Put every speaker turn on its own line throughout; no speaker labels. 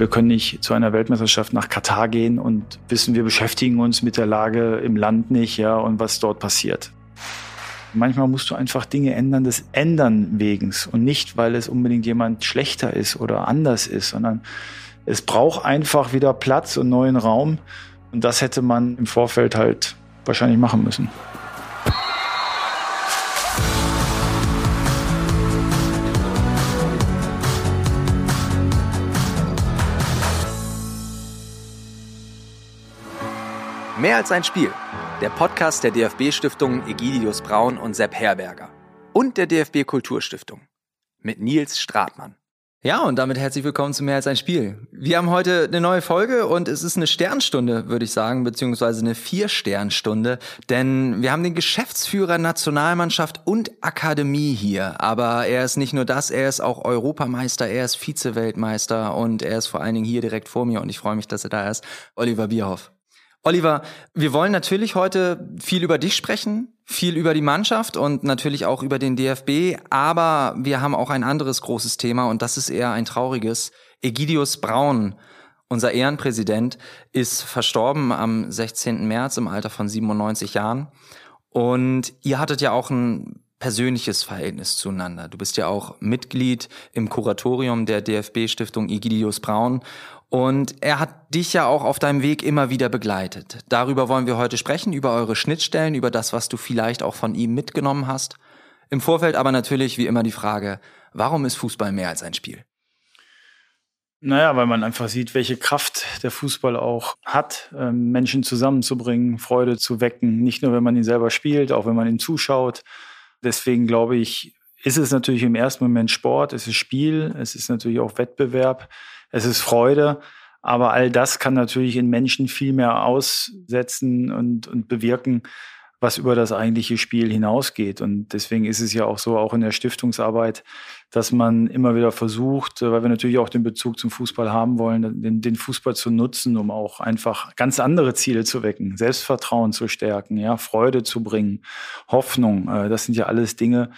Wir können nicht zu einer Weltmeisterschaft nach Katar gehen und wissen, wir beschäftigen uns mit der Lage im Land nicht, ja, und was dort passiert. Manchmal musst du einfach Dinge ändern des Ändern wegens und nicht, weil es unbedingt jemand schlechter ist oder anders ist, sondern es braucht einfach wieder Platz und neuen Raum. Und das hätte man im Vorfeld halt wahrscheinlich machen müssen.
Mehr als ein Spiel. Der Podcast der DFB-Stiftungen Egidius Braun und Sepp Herberger. Und der DFB Kulturstiftung. Mit Nils Stratmann.
Ja, und damit herzlich willkommen zu Mehr als ein Spiel. Wir haben heute eine neue Folge und es ist eine Sternstunde, würde ich sagen, beziehungsweise eine Vier-Sternstunde, denn wir haben den Geschäftsführer Nationalmannschaft und Akademie hier. Aber er ist nicht nur das, er ist auch Europameister, er ist Vize-Weltmeister und er ist vor allen Dingen hier direkt vor mir und ich freue mich, dass er da ist. Oliver Bierhoff. Oliver, wir wollen natürlich heute viel über dich sprechen, viel über die Mannschaft und natürlich auch über den DFB, aber wir haben auch ein anderes großes Thema und das ist eher ein trauriges. Egidius Braun, unser Ehrenpräsident, ist verstorben am 16. März im Alter von 97 Jahren. Und ihr hattet ja auch ein persönliches Verhältnis zueinander. Du bist ja auch Mitglied im Kuratorium der DFB-Stiftung Egidius Braun und er hat dich ja auch auf deinem Weg immer wieder begleitet. Darüber wollen wir heute sprechen, über eure Schnittstellen, über das, was du vielleicht auch von ihm mitgenommen hast. Im Vorfeld aber natürlich wie immer die Frage, warum ist Fußball mehr als ein Spiel?
Naja, weil man einfach sieht, welche Kraft der Fußball auch hat, ähm, Menschen zusammenzubringen, Freude zu wecken. Nicht nur, wenn man ihn selber spielt, auch wenn man ihn zuschaut. Deswegen glaube ich, ist es natürlich im ersten Moment Sport, es ist Spiel, es ist natürlich auch Wettbewerb es ist Freude. Aber all das kann natürlich in Menschen viel mehr aussetzen und, und bewirken, was über das eigentliche Spiel hinausgeht. Und deswegen ist es ja auch so, auch in der Stiftungsarbeit, dass man immer wieder versucht, weil wir natürlich auch den Bezug zum Fußball haben wollen, den, den Fußball zu nutzen, um auch einfach ganz andere Ziele zu wecken, Selbstvertrauen zu stärken, ja, Freude zu bringen, Hoffnung. Äh, das sind ja alles Dinge,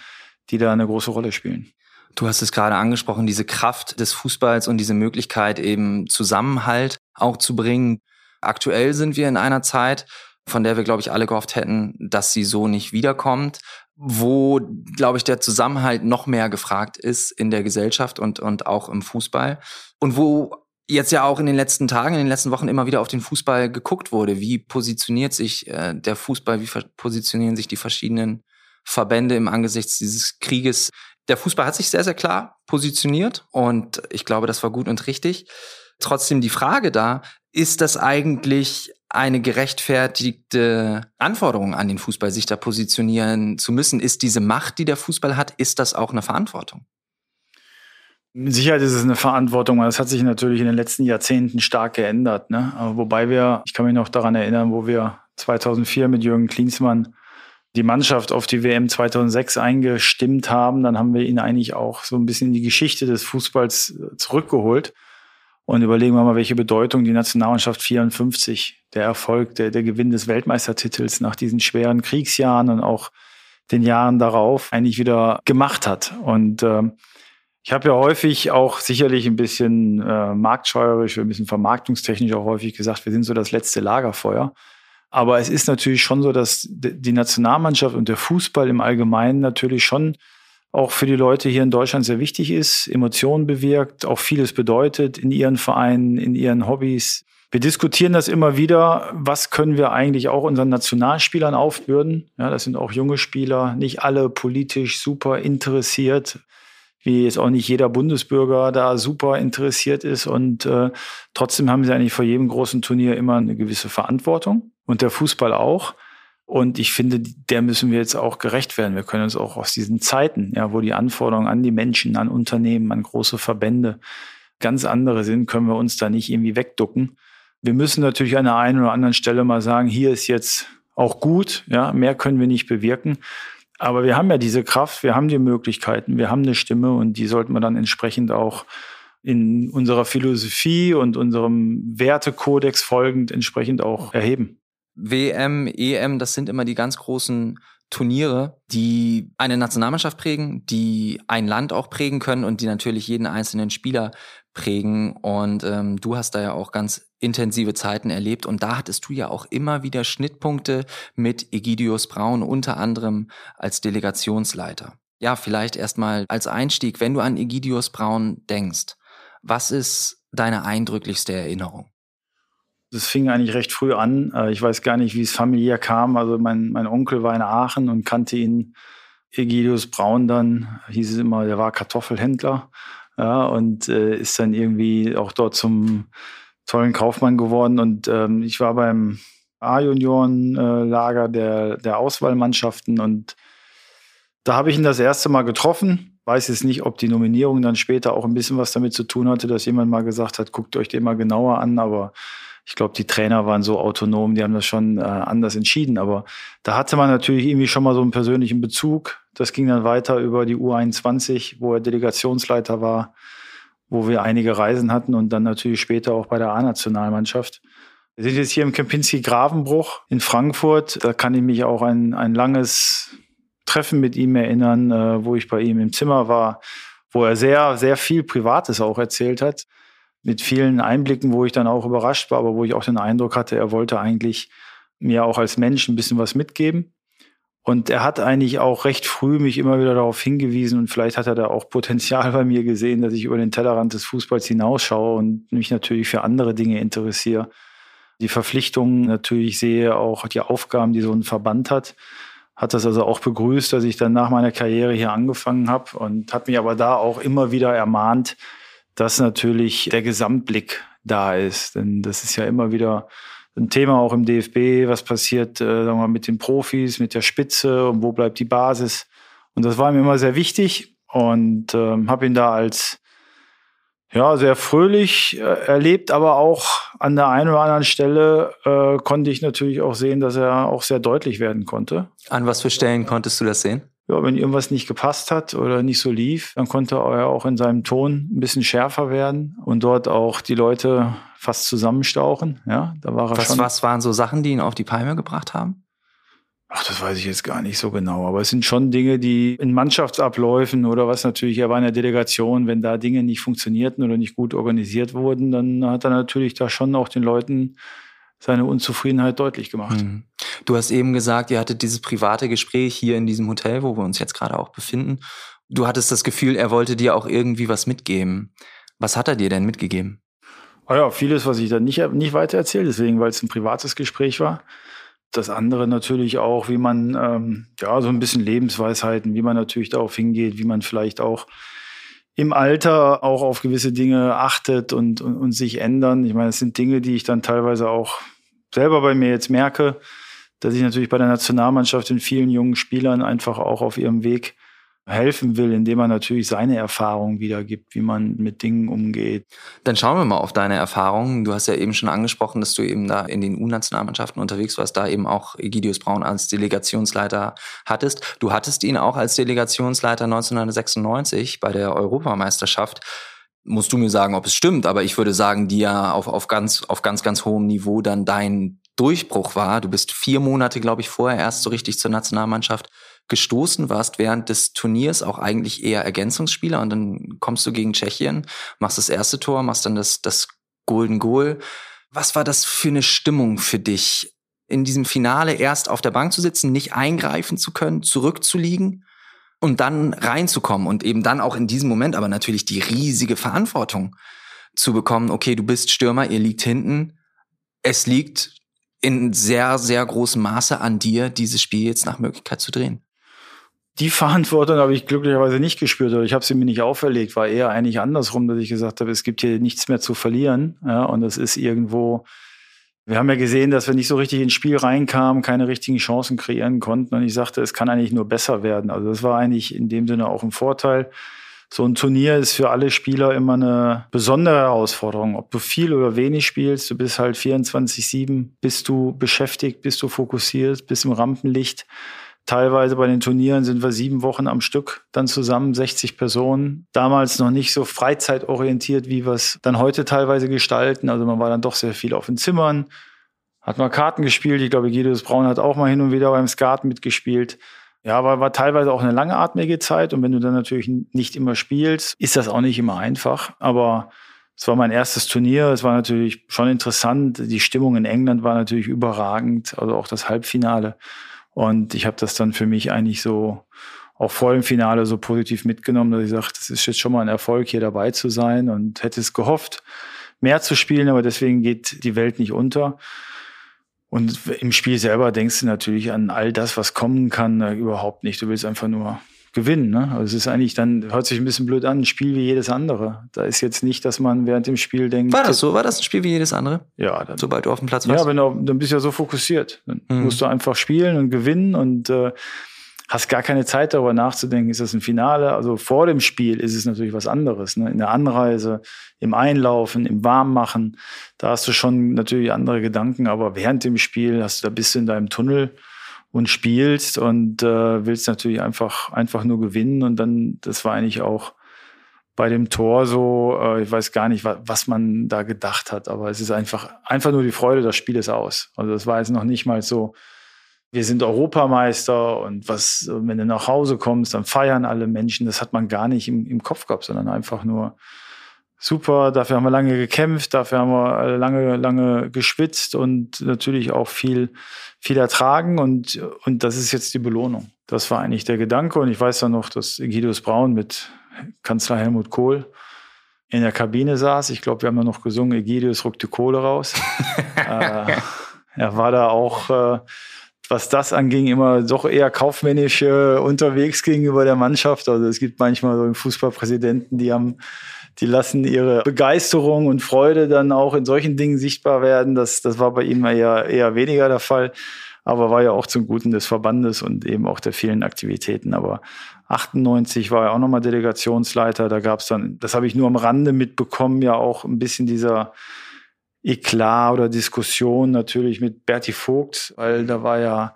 die da eine große Rolle spielen.
Du hast es gerade angesprochen, diese Kraft des Fußballs und diese Möglichkeit eben Zusammenhalt auch zu bringen. Aktuell sind wir in einer Zeit, von der wir, glaube ich, alle gehofft hätten, dass sie so nicht wiederkommt, wo, glaube ich, der Zusammenhalt noch mehr gefragt ist in der Gesellschaft und, und auch im Fußball. Und wo jetzt ja auch in den letzten Tagen, in den letzten Wochen immer wieder auf den Fußball geguckt wurde. Wie positioniert sich äh, der Fußball, wie positionieren sich die verschiedenen Verbände im Angesichts dieses Krieges der Fußball hat sich sehr, sehr klar positioniert und ich glaube, das war gut und richtig. Trotzdem die Frage da, ist das eigentlich eine gerechtfertigte Anforderung an den Fußball, sich da positionieren zu müssen? Ist diese Macht, die der Fußball hat, ist das auch eine Verantwortung?
Mit Sicherheit ist es eine Verantwortung, das hat sich natürlich in den letzten Jahrzehnten stark geändert. Ne? wobei wir, ich kann mich noch daran erinnern, wo wir 2004 mit Jürgen Klinsmann die Mannschaft auf die WM 2006 eingestimmt haben, dann haben wir ihn eigentlich auch so ein bisschen in die Geschichte des Fußballs äh, zurückgeholt. Und überlegen wir mal, welche Bedeutung die Nationalmannschaft 54, der Erfolg, der, der Gewinn des Weltmeistertitels nach diesen schweren Kriegsjahren und auch den Jahren darauf eigentlich wieder gemacht hat. Und äh, ich habe ja häufig auch sicherlich ein bisschen äh, marktscheuerisch, ein bisschen vermarktungstechnisch auch häufig gesagt, wir sind so das letzte Lagerfeuer. Aber es ist natürlich schon so, dass die Nationalmannschaft und der Fußball im Allgemeinen natürlich schon auch für die Leute hier in Deutschland sehr wichtig ist, Emotionen bewirkt, auch vieles bedeutet in ihren Vereinen, in ihren Hobbys. Wir diskutieren das immer wieder, was können wir eigentlich auch unseren Nationalspielern aufbürden. Ja, das sind auch junge Spieler, nicht alle politisch super interessiert, wie jetzt auch nicht jeder Bundesbürger da super interessiert ist. Und äh, trotzdem haben sie eigentlich vor jedem großen Turnier immer eine gewisse Verantwortung und der Fußball auch. Und ich finde, der müssen wir jetzt auch gerecht werden. Wir können uns auch aus diesen Zeiten, ja, wo die Anforderungen an die Menschen, an Unternehmen, an große Verbände ganz andere sind, können wir uns da nicht irgendwie wegducken. Wir müssen natürlich an der einen oder anderen Stelle mal sagen, hier ist jetzt auch gut, ja, mehr können wir nicht bewirken. Aber wir haben ja diese Kraft, wir haben die Möglichkeiten, wir haben eine Stimme und die sollten wir dann entsprechend auch in unserer Philosophie und unserem Wertekodex folgend entsprechend auch erheben.
WM, EM, das sind immer die ganz großen Turniere, die eine Nationalmannschaft prägen, die ein Land auch prägen können und die natürlich jeden einzelnen Spieler prägen. Und ähm, du hast da ja auch ganz intensive Zeiten erlebt. Und da hattest du ja auch immer wieder Schnittpunkte mit Egidius Braun, unter anderem als Delegationsleiter. Ja, vielleicht erstmal als Einstieg, wenn du an Egidius Braun denkst, was ist deine eindrücklichste Erinnerung?
Das fing eigentlich recht früh an. Äh, ich weiß gar nicht, wie es familiär kam. Also mein, mein Onkel war in Aachen und kannte ihn. Egidius Braun dann, hieß es immer, der war Kartoffelhändler. Ja, und äh, ist dann irgendwie auch dort zum tollen Kaufmann geworden. Und ähm, ich war beim A-Junioren-Lager der, der Auswahlmannschaften und da habe ich ihn das erste Mal getroffen. Weiß jetzt nicht, ob die Nominierung dann später auch ein bisschen was damit zu tun hatte, dass jemand mal gesagt hat, guckt euch den mal genauer an, aber ich glaube, die Trainer waren so autonom, die haben das schon äh, anders entschieden. Aber da hatte man natürlich irgendwie schon mal so einen persönlichen Bezug. Das ging dann weiter über die U21, wo er Delegationsleiter war, wo wir einige Reisen hatten und dann natürlich später auch bei der A-Nationalmannschaft. Wir sind jetzt hier im Kempinski Gravenbruch in Frankfurt. Da kann ich mich auch ein, ein langes Treffen mit ihm erinnern, äh, wo ich bei ihm im Zimmer war, wo er sehr, sehr viel Privates auch erzählt hat mit vielen Einblicken, wo ich dann auch überrascht war, aber wo ich auch den Eindruck hatte, er wollte eigentlich mir auch als Mensch ein bisschen was mitgeben. Und er hat eigentlich auch recht früh mich immer wieder darauf hingewiesen und vielleicht hat er da auch Potenzial bei mir gesehen, dass ich über den Tellerrand des Fußballs hinausschaue und mich natürlich für andere Dinge interessiere. Die Verpflichtungen natürlich sehe, auch die Aufgaben, die so ein Verband hat. Hat das also auch begrüßt, dass ich dann nach meiner Karriere hier angefangen habe und hat mich aber da auch immer wieder ermahnt, dass natürlich der Gesamtblick da ist. Denn das ist ja immer wieder ein Thema auch im DFB, was passiert äh, sagen wir mal, mit den Profis, mit der Spitze und wo bleibt die Basis. Und das war mir immer sehr wichtig und ähm, habe ihn da als ja, sehr fröhlich äh, erlebt, aber auch an der einen oder anderen Stelle äh, konnte ich natürlich auch sehen, dass er auch sehr deutlich werden konnte.
An was für Stellen konntest du das sehen?
ja, wenn irgendwas nicht gepasst hat oder nicht so lief, dann konnte er auch in seinem Ton ein bisschen schärfer werden und dort auch die Leute fast zusammenstauchen. Ja, da war er
was,
schon.
Was waren so Sachen, die ihn auf die Palme gebracht haben?
Ach, das weiß ich jetzt gar nicht so genau. Aber es sind schon Dinge, die in Mannschaftsabläufen oder was natürlich, er war in der Delegation, wenn da Dinge nicht funktionierten oder nicht gut organisiert wurden, dann hat er natürlich da schon auch den Leuten seine Unzufriedenheit deutlich gemacht. Mhm.
Du hast eben gesagt, ihr hattet dieses private Gespräch hier in diesem Hotel, wo wir uns jetzt gerade auch befinden. Du hattest das Gefühl, er wollte dir auch irgendwie was mitgeben. Was hat er dir denn mitgegeben?
Ah ja, vieles, was ich dann nicht, nicht weiter erzählt, deswegen, weil es ein privates Gespräch war. Das andere natürlich auch, wie man, ähm, ja, so ein bisschen Lebensweisheiten, wie man natürlich darauf hingeht, wie man vielleicht auch im Alter auch auf gewisse Dinge achtet und, und, und sich ändern. Ich meine, es sind Dinge, die ich dann teilweise auch selber bei mir jetzt merke, dass ich natürlich bei der Nationalmannschaft in vielen jungen Spielern einfach auch auf ihrem Weg helfen will, indem man natürlich seine Erfahrungen wiedergibt, wie man mit Dingen umgeht.
Dann schauen wir mal auf deine Erfahrungen. Du hast ja eben schon angesprochen, dass du eben da in den U-Nationalmannschaften unterwegs warst, da eben auch Egidius Braun als Delegationsleiter hattest. Du hattest ihn auch als Delegationsleiter 1996 bei der Europameisterschaft musst du mir sagen, ob es stimmt, aber ich würde sagen, die ja auf, auf ganz, auf ganz, ganz hohem Niveau dann dein Durchbruch war. Du bist vier Monate, glaube ich, vorher erst so richtig zur Nationalmannschaft gestoßen, warst während des Turniers auch eigentlich eher Ergänzungsspieler und dann kommst du gegen Tschechien, machst das erste Tor, machst dann das, das Golden Goal. Was war das für eine Stimmung für dich, in diesem Finale erst auf der Bank zu sitzen, nicht eingreifen zu können, zurückzuliegen und dann reinzukommen und eben dann auch in diesem Moment aber natürlich die riesige Verantwortung zu bekommen, okay, du bist Stürmer, ihr liegt hinten, es liegt in sehr, sehr großem Maße an dir, dieses Spiel jetzt nach Möglichkeit zu drehen.
Die Verantwortung habe ich glücklicherweise nicht gespürt oder ich habe sie mir nicht auferlegt, war eher eigentlich andersrum, dass ich gesagt habe, es gibt hier nichts mehr zu verlieren. Ja, und das ist irgendwo wir haben ja gesehen, dass wir nicht so richtig ins Spiel reinkamen, keine richtigen Chancen kreieren konnten. Und ich sagte, es kann eigentlich nur besser werden. Also das war eigentlich in dem Sinne auch ein Vorteil. So ein Turnier ist für alle Spieler immer eine besondere Herausforderung. Ob du viel oder wenig spielst, du bist halt 24-7, bist du beschäftigt, bist du fokussiert, bist im Rampenlicht. Teilweise bei den Turnieren sind wir sieben Wochen am Stück dann zusammen, 60 Personen. Damals noch nicht so freizeitorientiert, wie wir es dann heute teilweise gestalten. Also man war dann doch sehr viel auf den Zimmern, hat mal Karten gespielt. Ich glaube, Guido Braun hat auch mal hin und wieder beim Skat mitgespielt. Ja, war, war teilweise auch eine langatmige Zeit und wenn du dann natürlich nicht immer spielst, ist das auch nicht immer einfach. Aber es war mein erstes Turnier. Es war natürlich schon interessant. Die Stimmung in England war natürlich überragend, also auch das Halbfinale. Und ich habe das dann für mich eigentlich so auch vor dem Finale so positiv mitgenommen, dass ich sage, das ist jetzt schon mal ein Erfolg, hier dabei zu sein und hätte es gehofft, mehr zu spielen, aber deswegen geht die Welt nicht unter. Und im Spiel selber denkst du natürlich an all das, was kommen kann, äh, überhaupt nicht. Du willst einfach nur gewinnen. Ne? Also es ist eigentlich dann, hört sich ein bisschen blöd an, ein Spiel wie jedes andere. Da ist jetzt nicht, dass man während dem Spiel denkt.
War das so? War das ein Spiel wie jedes andere?
Ja. Dann,
Sobald du auf dem Platz warst?
Ja, wenn du, dann bist du ja so fokussiert. Dann mhm. musst du einfach spielen und gewinnen und äh, hast gar keine Zeit darüber nachzudenken, ist das ein Finale? Also vor dem Spiel ist es natürlich was anderes. Ne? In der Anreise, im Einlaufen, im Warmmachen, da hast du schon natürlich andere Gedanken, aber während dem Spiel hast du, da bist du in deinem Tunnel und spielst und äh, willst natürlich einfach, einfach nur gewinnen. Und dann, das war eigentlich auch bei dem Tor so, äh, ich weiß gar nicht, was, was man da gedacht hat, aber es ist einfach, einfach nur die Freude, das Spiel ist aus. Also das war jetzt noch nicht mal so, wir sind Europameister und was, wenn du nach Hause kommst, dann feiern alle Menschen. Das hat man gar nicht im, im Kopf gehabt, sondern einfach nur, super, dafür haben wir lange gekämpft, dafür haben wir lange, lange geschwitzt und natürlich auch viel, viel ertragen und, und das ist jetzt die Belohnung. Das war eigentlich der Gedanke und ich weiß dann noch, dass Guidos Braun mit Kanzler Helmut Kohl in der Kabine saß. Ich glaube, wir haben ja noch gesungen, Egidius die Kohle raus. äh, er war da auch, äh, was das anging, immer doch eher kaufmännisch äh, unterwegs gegenüber der Mannschaft. Also es gibt manchmal so Fußballpräsidenten, die haben die lassen ihre Begeisterung und Freude dann auch in solchen Dingen sichtbar werden. Das, das war bei ihm eher, eher weniger der Fall, aber war ja auch zum Guten des Verbandes und eben auch der vielen Aktivitäten. Aber 98 war er auch nochmal Delegationsleiter. Da gab es dann, das habe ich nur am Rande mitbekommen, ja auch ein bisschen dieser Eklat oder Diskussion natürlich mit Berti Vogt, weil da war ja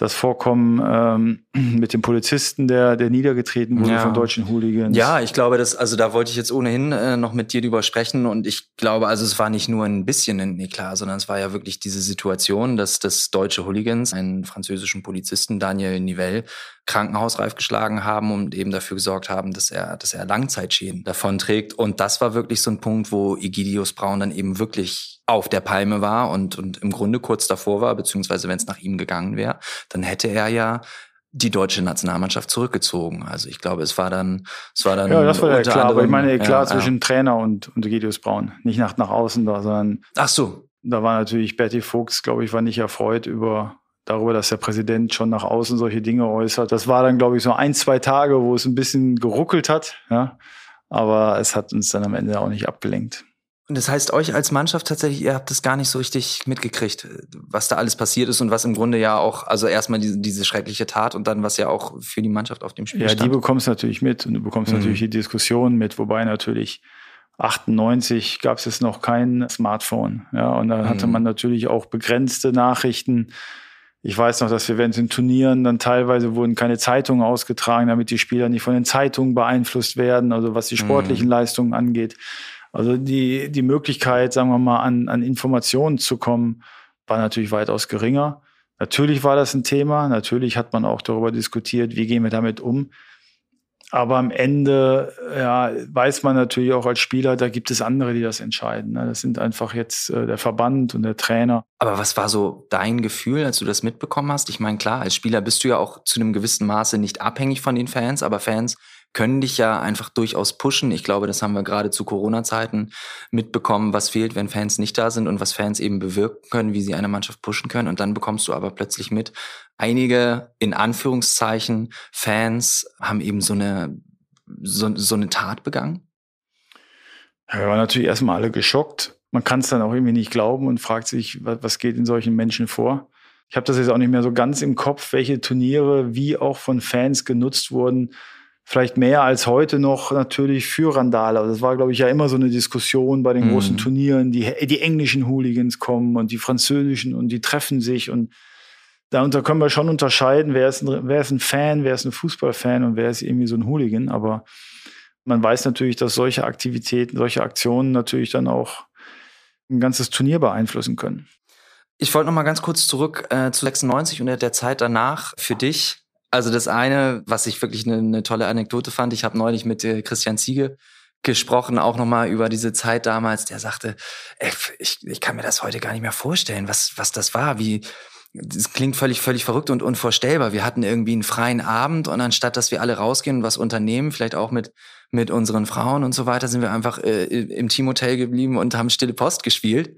das Vorkommen ähm, mit dem Polizisten, der, der niedergetreten wurde ja. von deutschen Hooligans.
Ja, ich glaube, das, also da wollte ich jetzt ohnehin äh, noch mit dir drüber sprechen und ich glaube, also es war nicht nur ein bisschen ein Eklat, sondern es war ja wirklich diese Situation, dass das deutsche Hooligans einen französischen Polizisten, Daniel Nivelle, krankenhausreif geschlagen haben und eben dafür gesorgt haben, dass er, dass er Langzeitschäden davon trägt. Und das war wirklich so ein Punkt, wo Egidius Braun dann eben wirklich auf der Palme war und, und im Grunde kurz davor war, beziehungsweise wenn es nach ihm gegangen wäre, dann hätte er ja die deutsche Nationalmannschaft zurückgezogen. Also ich glaube, es war dann, es war dann.
Ja, das war ja klar. Anderem, aber ich meine klar ja, zwischen ja. Trainer und, und Egidius Braun. Nicht nach, nach außen da, sondern.
Ach so.
Da war natürlich Betty Fuchs, glaube ich, war nicht erfreut über, darüber, dass der Präsident schon nach außen solche Dinge äußert. Das war dann, glaube ich, so ein, zwei Tage, wo es ein bisschen geruckelt hat. Ja. Aber es hat uns dann am Ende auch nicht abgelenkt.
Und das heißt, euch als Mannschaft tatsächlich, ihr habt das gar nicht so richtig mitgekriegt, was da alles passiert ist und was im Grunde ja auch, also erstmal diese, diese schreckliche Tat und dann was ja auch für die Mannschaft auf dem Spiel
ja,
stand.
Ja, die bekommst du natürlich mit und du bekommst mhm. natürlich die Diskussion mit, wobei natürlich 98 gab es noch kein Smartphone. Ja, und da hatte mhm. man natürlich auch begrenzte Nachrichten ich weiß noch, dass wir während den Turnieren dann teilweise wurden keine Zeitungen ausgetragen, damit die Spieler nicht von den Zeitungen beeinflusst werden, also was die sportlichen mhm. Leistungen angeht. Also die, die Möglichkeit, sagen wir mal, an, an Informationen zu kommen, war natürlich weitaus geringer. Natürlich war das ein Thema. Natürlich hat man auch darüber diskutiert, wie gehen wir damit um. Aber am Ende ja, weiß man natürlich auch als Spieler, da gibt es andere, die das entscheiden. Ne? Das sind einfach jetzt äh, der Verband und der Trainer.
Aber was war so dein Gefühl, als du das mitbekommen hast? Ich meine, klar, als Spieler bist du ja auch zu einem gewissen Maße nicht abhängig von den Fans, aber Fans können dich ja einfach durchaus pushen. Ich glaube, das haben wir gerade zu Corona-Zeiten mitbekommen, was fehlt, wenn Fans nicht da sind und was Fans eben bewirken können, wie sie eine Mannschaft pushen können. Und dann bekommst du aber plötzlich mit, einige in Anführungszeichen Fans haben eben so eine, so, so eine Tat begangen.
Ja, wir waren natürlich erstmal alle geschockt. Man kann es dann auch irgendwie nicht glauben und fragt sich, was geht in solchen Menschen vor? Ich habe das jetzt auch nicht mehr so ganz im Kopf, welche Turniere wie auch von Fans genutzt wurden, vielleicht mehr als heute noch natürlich für Randale. Also das war, glaube ich, ja immer so eine Diskussion bei den mhm. großen Turnieren. Die, die englischen Hooligans kommen und die französischen und die treffen sich und darunter können wir schon unterscheiden, wer ist, ein, wer ist ein Fan, wer ist ein Fußballfan und wer ist irgendwie so ein Hooligan. Aber man weiß natürlich, dass solche Aktivitäten, solche Aktionen natürlich dann auch ein ganzes Turnier beeinflussen können.
Ich wollte noch mal ganz kurz zurück äh, zu 96 und der Zeit danach für dich Also das eine, was ich wirklich eine, eine tolle Anekdote fand, ich habe neulich mit äh, Christian Ziege gesprochen, auch nochmal über diese Zeit damals, der sagte, ey, ich, ich kann mir das heute gar nicht mehr vorstellen, was, was das war, wie, das klingt völlig, völlig verrückt und unvorstellbar. Wir hatten irgendwie einen freien Abend und anstatt, dass wir alle rausgehen und was unternehmen, vielleicht auch mit, mit unseren Frauen und so weiter, sind wir einfach äh, im Teamhotel geblieben und haben Stille Post gespielt.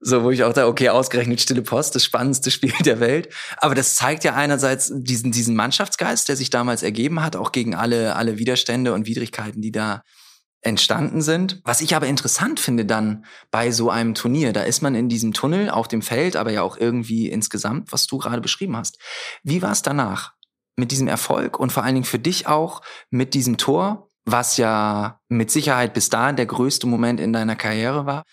So, wo ich auch da, okay, ausgerechnet Stille Post, das spannendste Spiel der Welt. Aber das zeigt ja einerseits diesen, diesen Mannschaftsgeist, der sich damals ergeben hat, auch gegen alle, alle Widerstände und Widrigkeiten, die da entstanden sind. Was ich aber interessant finde dann bei so einem Turnier, da ist man in diesem Tunnel auf dem Feld, aber ja auch irgendwie insgesamt, was du gerade beschrieben hast. Wie war es danach mit diesem Erfolg und vor allen Dingen für dich auch mit diesem Tor, was ja mit Sicherheit bis dahin der größte Moment in deiner Karriere war?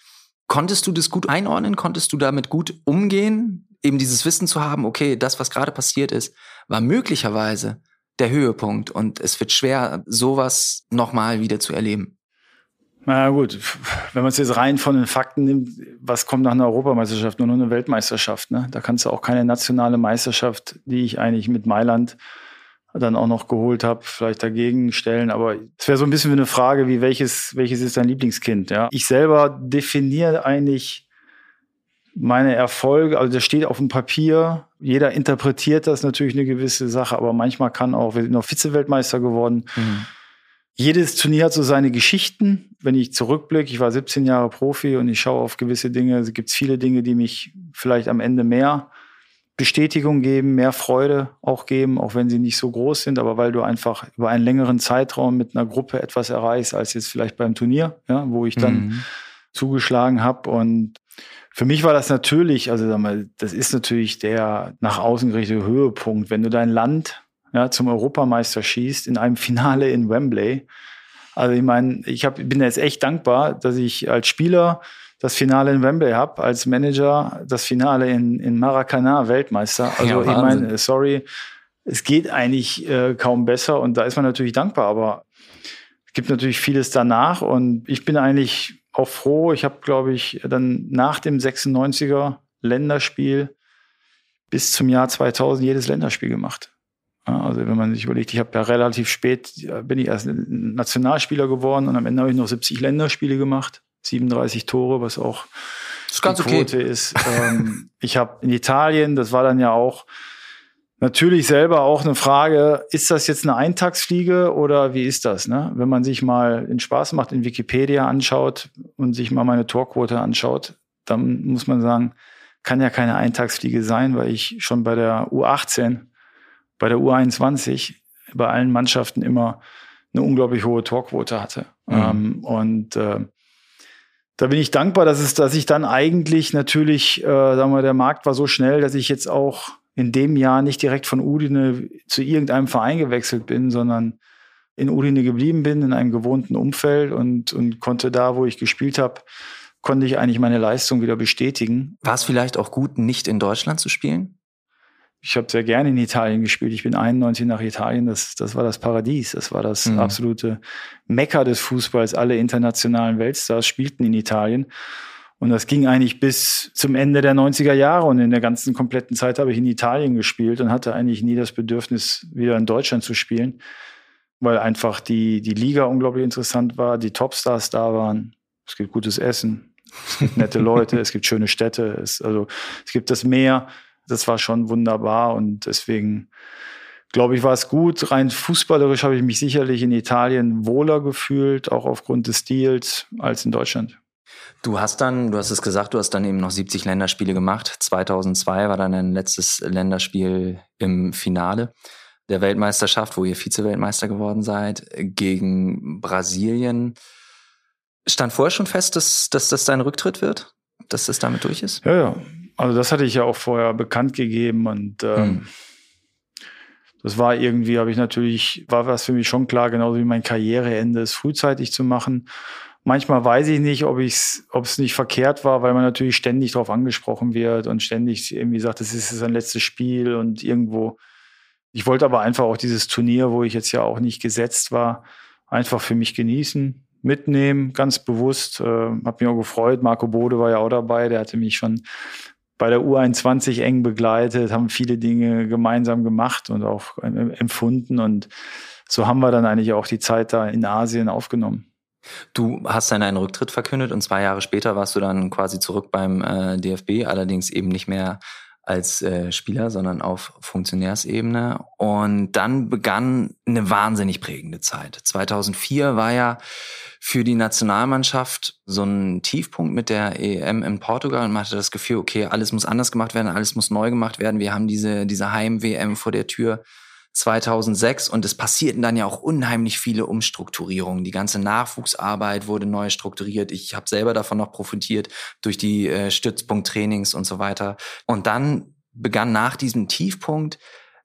Konntest du das gut einordnen? Konntest du damit gut umgehen? Eben dieses Wissen zu haben, okay, das, was gerade passiert ist, war möglicherweise der Höhepunkt und es wird schwer, sowas nochmal wieder zu erleben.
Na gut, wenn man es jetzt rein von den Fakten nimmt, was kommt nach einer Europameisterschaft? Nur noch eine Weltmeisterschaft. Ne? Da kannst du auch keine nationale Meisterschaft, die ich eigentlich mit Mailand dann auch noch geholt habe, vielleicht dagegen stellen. Aber es wäre so ein bisschen wie eine Frage, wie welches, welches ist dein Lieblingskind? Ja? Ich selber definiere eigentlich meine Erfolge, also das steht auf dem Papier. Jeder interpretiert das natürlich eine gewisse Sache, aber manchmal kann auch, wir sind noch Vize-Weltmeister geworden. Mhm. Jedes Turnier hat so seine Geschichten. Wenn ich zurückblicke, ich war 17 Jahre Profi und ich schaue auf gewisse Dinge, es gibt viele Dinge, die mich vielleicht am Ende mehr Bestätigung geben, mehr Freude auch geben, auch wenn sie nicht so groß sind, aber weil du einfach über einen längeren Zeitraum mit einer Gruppe etwas erreichst, als jetzt vielleicht beim Turnier, ja, wo ich dann mhm. zugeschlagen habe. Und für mich war das natürlich, also sag mal, das ist natürlich der nach außen gerichtete Höhepunkt, wenn du dein Land ja, zum Europameister schießt in einem Finale in Wembley. Also ich meine, ich hab, bin jetzt echt dankbar, dass ich als Spieler das Finale in Wembley habe, als Manager das Finale in, in Maracana Weltmeister. Also ja, ich meine, sorry, es geht eigentlich äh, kaum besser und da ist man natürlich dankbar, aber es gibt natürlich vieles danach und ich bin eigentlich auch froh. Ich habe, glaube ich, dann nach dem 96er Länderspiel bis zum Jahr 2000 jedes Länderspiel gemacht. Also wenn man sich überlegt, ich habe ja relativ spät, bin ich erst Nationalspieler geworden und am Ende habe ich noch 70 Länderspiele gemacht, 37 Tore, was auch
das ist ganz die Quote
okay. ist. Ähm, ich habe in Italien, das war dann ja auch natürlich selber auch eine Frage, ist das jetzt eine Eintagsfliege oder wie ist das? Ne? Wenn man sich mal den Spaß macht, in Wikipedia anschaut und sich mal meine Torquote anschaut, dann muss man sagen, kann ja keine Eintagsfliege sein, weil ich schon bei der U18 bei der U21 bei allen Mannschaften immer eine unglaublich hohe Torquote hatte. Mhm. Ähm, und äh, da bin ich dankbar, dass es, dass ich dann eigentlich natürlich, äh, sagen wir, der Markt war so schnell, dass ich jetzt auch in dem Jahr nicht direkt von Udine zu irgendeinem Verein gewechselt bin, sondern in Udine geblieben bin, in einem gewohnten Umfeld und, und konnte da, wo ich gespielt habe, konnte ich eigentlich meine Leistung wieder bestätigen.
War es vielleicht auch gut, nicht in Deutschland zu spielen?
Ich habe sehr gerne in Italien gespielt. Ich bin 91 nach Italien. Das, das war das Paradies. Das war das mhm. absolute Mekka des Fußballs. Alle internationalen Weltstars spielten in Italien. Und das ging eigentlich bis zum Ende der 90er Jahre. Und in der ganzen kompletten Zeit habe ich in Italien gespielt und hatte eigentlich nie das Bedürfnis, wieder in Deutschland zu spielen, weil einfach die, die Liga unglaublich interessant war, die Topstars da waren. Es gibt gutes Essen, es gibt nette Leute, es gibt schöne Städte, es, also, es gibt das Meer das war schon wunderbar und deswegen glaube ich, war es gut. Rein fußballerisch habe ich mich sicherlich in Italien wohler gefühlt, auch aufgrund des Stils, als in Deutschland.
Du hast dann, du hast es gesagt, du hast dann eben noch 70 Länderspiele gemacht. 2002 war dann ein letztes Länderspiel im Finale der Weltmeisterschaft, wo ihr Vize-Weltmeister geworden seid, gegen Brasilien. Stand vorher schon fest, dass, dass das dein Rücktritt wird? Dass das damit durch ist?
Ja, ja. Also das hatte ich ja auch vorher bekannt gegeben und ähm, mhm. das war irgendwie, habe ich natürlich, war was für mich schon klar, genauso wie mein Karriereende ist, frühzeitig zu machen. Manchmal weiß ich nicht, ob es ob es nicht verkehrt war, weil man natürlich ständig darauf angesprochen wird und ständig irgendwie sagt, das ist sein letztes Spiel und irgendwo. Ich wollte aber einfach auch dieses Turnier, wo ich jetzt ja auch nicht gesetzt war, einfach für mich genießen, mitnehmen, ganz bewusst. Äh, hab mich auch gefreut. Marco Bode war ja auch dabei, der hatte mich schon bei der U21 eng begleitet, haben viele Dinge gemeinsam gemacht und auch empfunden. Und so haben wir dann eigentlich auch die Zeit da in Asien aufgenommen.
Du hast dann einen Rücktritt verkündet und zwei Jahre später warst du dann quasi zurück beim äh, DFB, allerdings eben nicht mehr als äh, Spieler, sondern auf Funktionärsebene. Und dann begann eine wahnsinnig prägende Zeit. 2004 war ja für die Nationalmannschaft so ein Tiefpunkt mit der EM in Portugal und man hatte das Gefühl, okay, alles muss anders gemacht werden, alles muss neu gemacht werden. Wir haben diese, diese Heim-WM vor der Tür 2006 und es passierten dann ja auch unheimlich viele Umstrukturierungen. Die ganze Nachwuchsarbeit wurde neu strukturiert. Ich habe selber davon noch profitiert durch die äh, Stützpunkttrainings und so weiter. Und dann begann nach diesem Tiefpunkt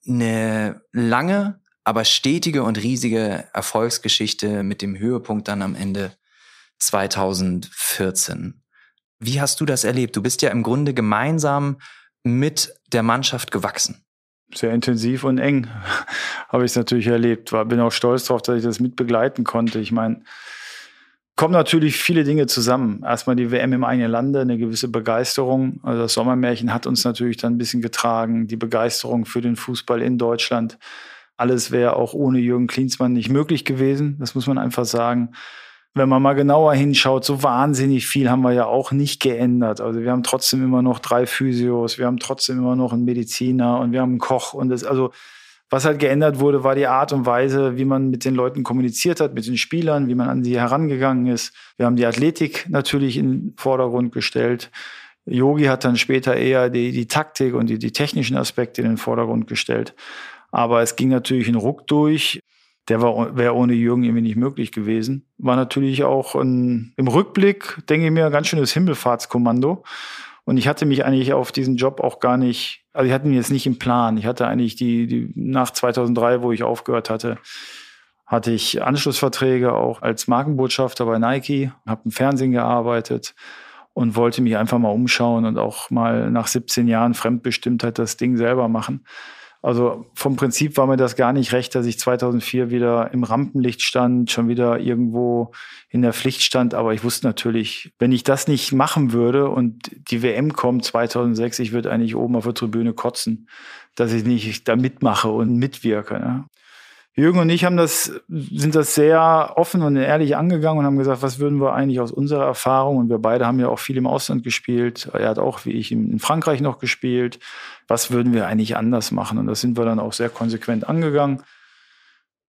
eine lange, aber stetige und riesige Erfolgsgeschichte mit dem Höhepunkt dann am Ende 2014. Wie hast du das erlebt? Du bist ja im Grunde gemeinsam mit der Mannschaft gewachsen
sehr intensiv und eng habe ich es natürlich erlebt. War, bin auch stolz darauf, dass ich das mit begleiten konnte. Ich meine, kommen natürlich viele Dinge zusammen. Erstmal die WM im eigenen Lande, eine gewisse Begeisterung. Also das Sommermärchen hat uns natürlich dann ein bisschen getragen. Die Begeisterung für den Fußball in Deutschland. Alles wäre auch ohne Jürgen Klinsmann nicht möglich gewesen. Das muss man einfach sagen wenn man mal genauer hinschaut, so wahnsinnig viel haben wir ja auch nicht geändert. Also wir haben trotzdem immer noch drei Physios, wir haben trotzdem immer noch einen Mediziner und wir haben einen Koch und das, also was halt geändert wurde, war die Art und Weise, wie man mit den Leuten kommuniziert hat, mit den Spielern, wie man an sie herangegangen ist. Wir haben die Athletik natürlich in den Vordergrund gestellt. Yogi hat dann später eher die, die Taktik und die, die technischen Aspekte in den Vordergrund gestellt. Aber es ging natürlich ein Ruck durch der wäre ohne Jürgen irgendwie nicht möglich gewesen. War natürlich auch ein, im Rückblick, denke ich mir, ein ganz schönes Himmelfahrtskommando. Und ich hatte mich eigentlich auf diesen Job auch gar nicht, also ich hatte ihn jetzt nicht im Plan. Ich hatte eigentlich die, die nach 2003, wo ich aufgehört hatte, hatte ich Anschlussverträge auch als Markenbotschafter bei Nike, habe im Fernsehen gearbeitet und wollte mich einfach mal umschauen und auch mal nach 17 Jahren Fremdbestimmtheit das Ding selber machen. Also vom Prinzip war mir das gar nicht recht, dass ich 2004 wieder im Rampenlicht stand, schon wieder irgendwo in der Pflicht stand. Aber ich wusste natürlich, wenn ich das nicht machen würde und die WM kommt 2006, ich würde eigentlich oben auf der Tribüne kotzen, dass ich nicht da mitmache und mitwirke. Ne? Jürgen und ich haben das, sind das sehr offen und ehrlich angegangen und haben gesagt, was würden wir eigentlich aus unserer Erfahrung? Und wir beide haben ja auch viel im Ausland gespielt. Er hat auch, wie ich, in Frankreich noch gespielt. Was würden wir eigentlich anders machen? Und das sind wir dann auch sehr konsequent angegangen.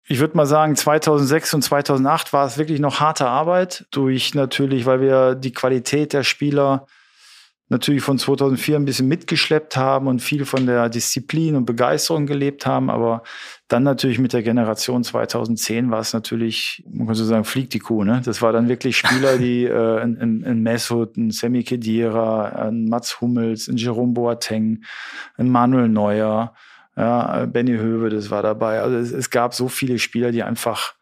Ich würde mal sagen, 2006 und 2008 war es wirklich noch harte Arbeit durch natürlich, weil wir die Qualität der Spieler natürlich von 2004 ein bisschen mitgeschleppt haben und viel von der Disziplin und Begeisterung gelebt haben. Aber dann natürlich mit der Generation 2010 war es natürlich, man kann so sagen, fliegt die Kuh. Ne? Das war dann wirklich Spieler, die äh, ein, ein Mesut, ein Sammy Kedira, ein Mats Hummels, ein Jerome Boateng, ein Manuel Neuer, ja, Benny Höwe, das war dabei. Also es, es gab so viele Spieler, die einfach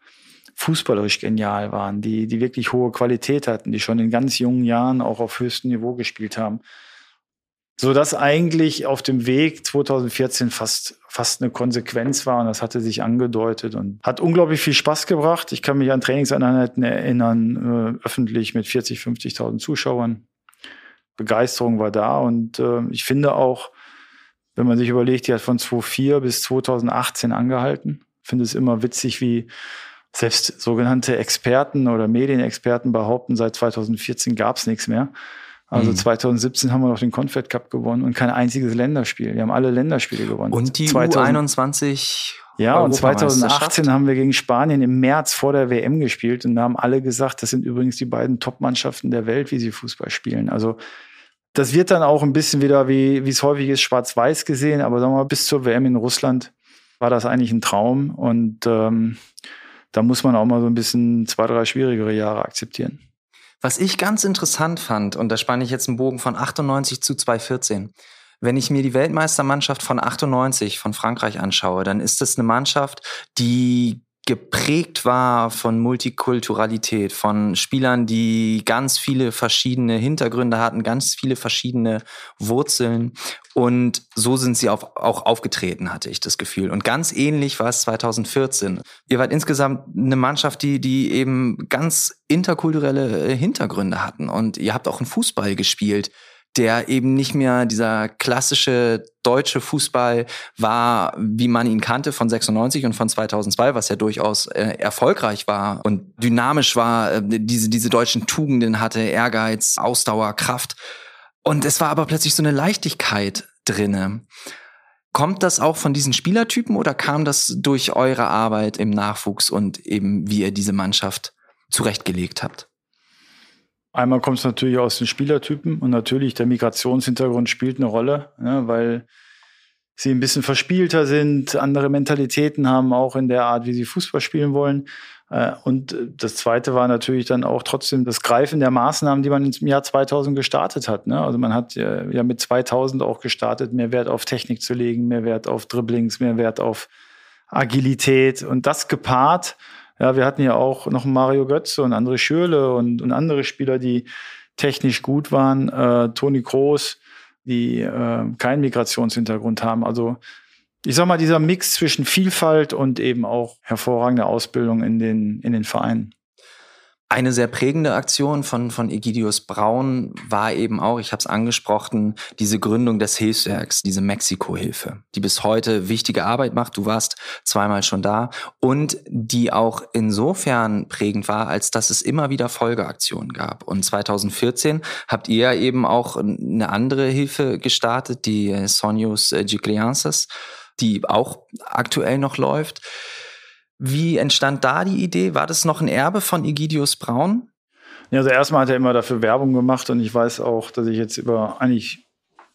fußballerisch genial waren, die, die wirklich hohe Qualität hatten, die schon in ganz jungen Jahren auch auf höchstem Niveau gespielt haben. So dass eigentlich auf dem Weg 2014 fast, fast eine Konsequenz war und das hatte sich angedeutet und hat unglaublich viel Spaß gebracht. Ich kann mich an Trainingseinheiten erinnern, äh, öffentlich mit 40, 50.000 Zuschauern. Begeisterung war da und äh, ich finde auch, wenn man sich überlegt, die hat von 2004 bis 2018 angehalten. Finde es immer witzig, wie selbst sogenannte Experten oder Medienexperten behaupten, seit 2014 gab es nichts mehr. Also mhm. 2017 haben wir noch den Confed Cup gewonnen und kein einziges Länderspiel. Wir haben alle Länderspiele gewonnen.
Und die 2021
ja, und 2018 haben wir gegen Spanien im März vor der WM gespielt und da haben alle gesagt, das sind übrigens die beiden Top-Mannschaften der Welt, wie sie Fußball spielen. Also das wird dann auch ein bisschen wieder, wie, wie es häufig ist, schwarz-weiß gesehen, aber sagen wir mal, bis zur WM in Russland war das eigentlich ein Traum und ähm, da muss man auch mal so ein bisschen zwei, drei schwierigere Jahre akzeptieren.
Was ich ganz interessant fand, und da spanne ich jetzt einen Bogen von 98 zu 2014. Wenn ich mir die Weltmeistermannschaft von 98 von Frankreich anschaue, dann ist das eine Mannschaft, die geprägt war von Multikulturalität, von Spielern, die ganz viele verschiedene Hintergründe hatten, ganz viele verschiedene Wurzeln. Und so sind sie auf, auch aufgetreten, hatte ich das Gefühl. Und ganz ähnlich war es 2014. Ihr wart insgesamt eine Mannschaft, die, die eben ganz interkulturelle äh, Hintergründe hatten. Und ihr habt auch einen Fußball gespielt, der eben nicht mehr dieser klassische deutsche Fußball war, wie man ihn kannte von 96 und von 2002, was ja durchaus äh, erfolgreich war und dynamisch war, äh, diese, diese deutschen Tugenden hatte, Ehrgeiz, Ausdauer, Kraft. Und es war aber plötzlich so eine Leichtigkeit drinne. Kommt das auch von diesen Spielertypen oder kam das durch eure Arbeit im Nachwuchs und eben wie ihr diese Mannschaft zurechtgelegt habt?
Einmal kommt es natürlich aus den Spielertypen und natürlich der Migrationshintergrund spielt eine Rolle, ne, weil sie ein bisschen verspielter sind, andere Mentalitäten haben, auch in der Art, wie sie Fußball spielen wollen. Äh, und das Zweite war natürlich dann auch trotzdem das Greifen der Maßnahmen, die man im Jahr 2000 gestartet hat. Ne? Also man hat ja mit 2000 auch gestartet, mehr Wert auf Technik zu legen, mehr Wert auf Dribblings, mehr Wert auf Agilität und das gepaart. Ja, wir hatten ja auch noch Mario Götze und andere Schürle und, und andere Spieler, die technisch gut waren. Äh, Toni Kroos, die äh, keinen Migrationshintergrund haben. Also ich sag mal, dieser Mix zwischen Vielfalt und eben auch hervorragende Ausbildung in den, in den Vereinen.
Eine sehr prägende Aktion von, von Egidius Braun war eben auch, ich habe es angesprochen, diese Gründung des Hilfswerks, diese Mexiko-Hilfe, die bis heute wichtige Arbeit macht. Du warst zweimal schon da und die auch insofern prägend war, als dass es immer wieder Folgeaktionen gab. Und 2014 habt ihr eben auch eine andere Hilfe gestartet, die Sonios Giglianzas, die auch aktuell noch läuft. Wie entstand da die Idee? War das noch ein Erbe von Egidius Braun?
Ja, also erstmal hat er immer dafür Werbung gemacht und ich weiß auch, dass ich jetzt über eigentlich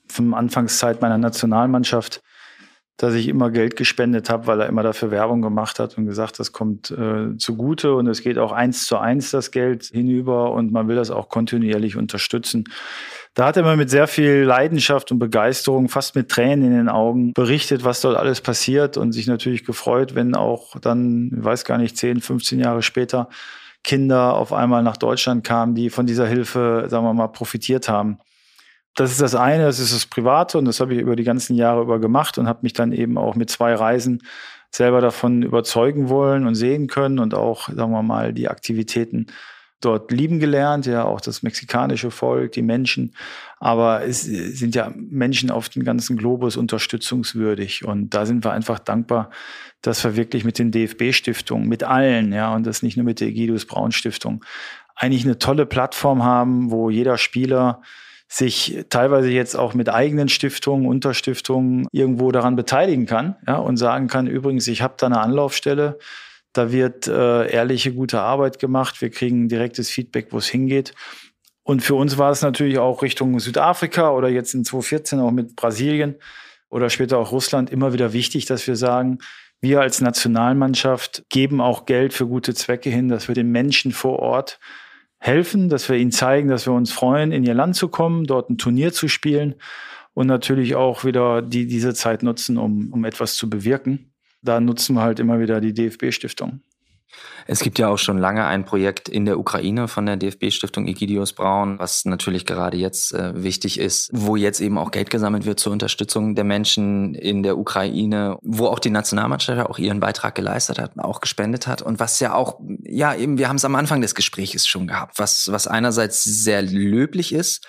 von Anfangszeit meiner Nationalmannschaft, dass ich immer Geld gespendet habe, weil er immer dafür Werbung gemacht hat und gesagt, das kommt äh, zugute und es geht auch eins zu eins das Geld hinüber und man will das auch kontinuierlich unterstützen. Da hat er mir mit sehr viel Leidenschaft und Begeisterung, fast mit Tränen in den Augen, berichtet, was dort alles passiert und sich natürlich gefreut, wenn auch dann, ich weiß gar nicht, 10, 15 Jahre später Kinder auf einmal nach Deutschland kamen, die von dieser Hilfe, sagen wir mal, profitiert haben. Das ist das eine, das ist das Private und das habe ich über die ganzen Jahre über gemacht und habe mich dann eben auch mit zwei Reisen selber davon überzeugen wollen und sehen können und auch, sagen wir mal, die Aktivitäten dort lieben gelernt, ja, auch das mexikanische Volk, die Menschen. Aber es sind ja Menschen auf dem ganzen Globus unterstützungswürdig. Und da sind wir einfach dankbar, dass wir wirklich mit den DFB-Stiftungen, mit allen, ja, und das nicht nur mit der Egidus Braun Stiftung, eigentlich eine tolle Plattform haben, wo jeder Spieler sich teilweise jetzt auch mit eigenen Stiftungen, Unterstiftungen irgendwo daran beteiligen kann, ja, und sagen kann, übrigens, ich habe da eine Anlaufstelle, da wird äh, ehrliche, gute Arbeit gemacht. Wir kriegen direktes Feedback, wo es hingeht. Und für uns war es natürlich auch Richtung Südafrika oder jetzt in 2014 auch mit Brasilien oder später auch Russland immer wieder wichtig, dass wir sagen, wir als Nationalmannschaft geben auch Geld für gute Zwecke hin, dass wir den Menschen vor Ort helfen, dass wir ihnen zeigen, dass wir uns freuen, in ihr Land zu kommen, dort ein Turnier zu spielen und natürlich auch wieder die, diese Zeit nutzen, um, um etwas zu bewirken da nutzen wir halt immer wieder die DFB-Stiftung.
Es gibt ja auch schon lange ein Projekt in der Ukraine von der DFB-Stiftung Egidius Braun, was natürlich gerade jetzt äh, wichtig ist, wo jetzt eben auch Geld gesammelt wird zur Unterstützung der Menschen in der Ukraine, wo auch die Nationalmannschaft auch ihren Beitrag geleistet hat, auch gespendet hat und was ja auch, ja eben, wir haben es am Anfang des Gesprächs schon gehabt, was, was einerseits sehr löblich ist,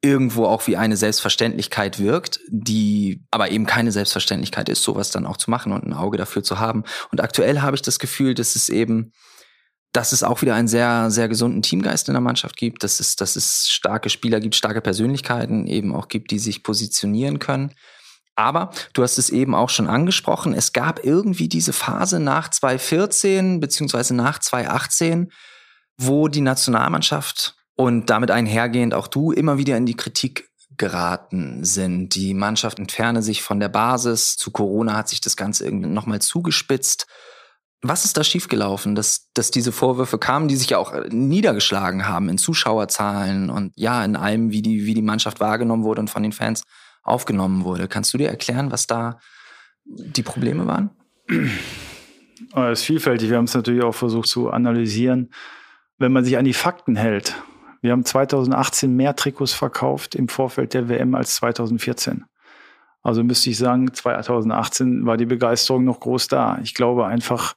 irgendwo auch wie eine Selbstverständlichkeit wirkt, die aber eben keine Selbstverständlichkeit ist, sowas dann auch zu machen und ein Auge dafür zu haben. Und aktuell habe ich das Gefühl, dass es eben, dass es auch wieder einen sehr, sehr gesunden Teamgeist in der Mannschaft gibt, dass es, dass es starke Spieler gibt, starke Persönlichkeiten eben auch gibt, die sich positionieren können. Aber du hast es eben auch schon angesprochen, es gab irgendwie diese Phase nach 2014 beziehungsweise nach 2018, wo die Nationalmannschaft und damit einhergehend auch du immer wieder in die Kritik geraten sind. Die Mannschaft entferne sich von der Basis. Zu Corona hat sich das Ganze irgendwie nochmal zugespitzt. Was ist da schiefgelaufen, dass, dass diese Vorwürfe kamen, die sich ja auch niedergeschlagen haben in Zuschauerzahlen und ja, in allem, wie die, wie die Mannschaft wahrgenommen wurde und von den Fans aufgenommen wurde. Kannst du dir erklären, was da die Probleme waren?
Es ist vielfältig. Wir haben es natürlich auch versucht zu analysieren. Wenn man sich an die Fakten hält, wir haben 2018 mehr Trikots verkauft im Vorfeld der WM als 2014. Also müsste ich sagen, 2018 war die Begeisterung noch groß da. Ich glaube einfach,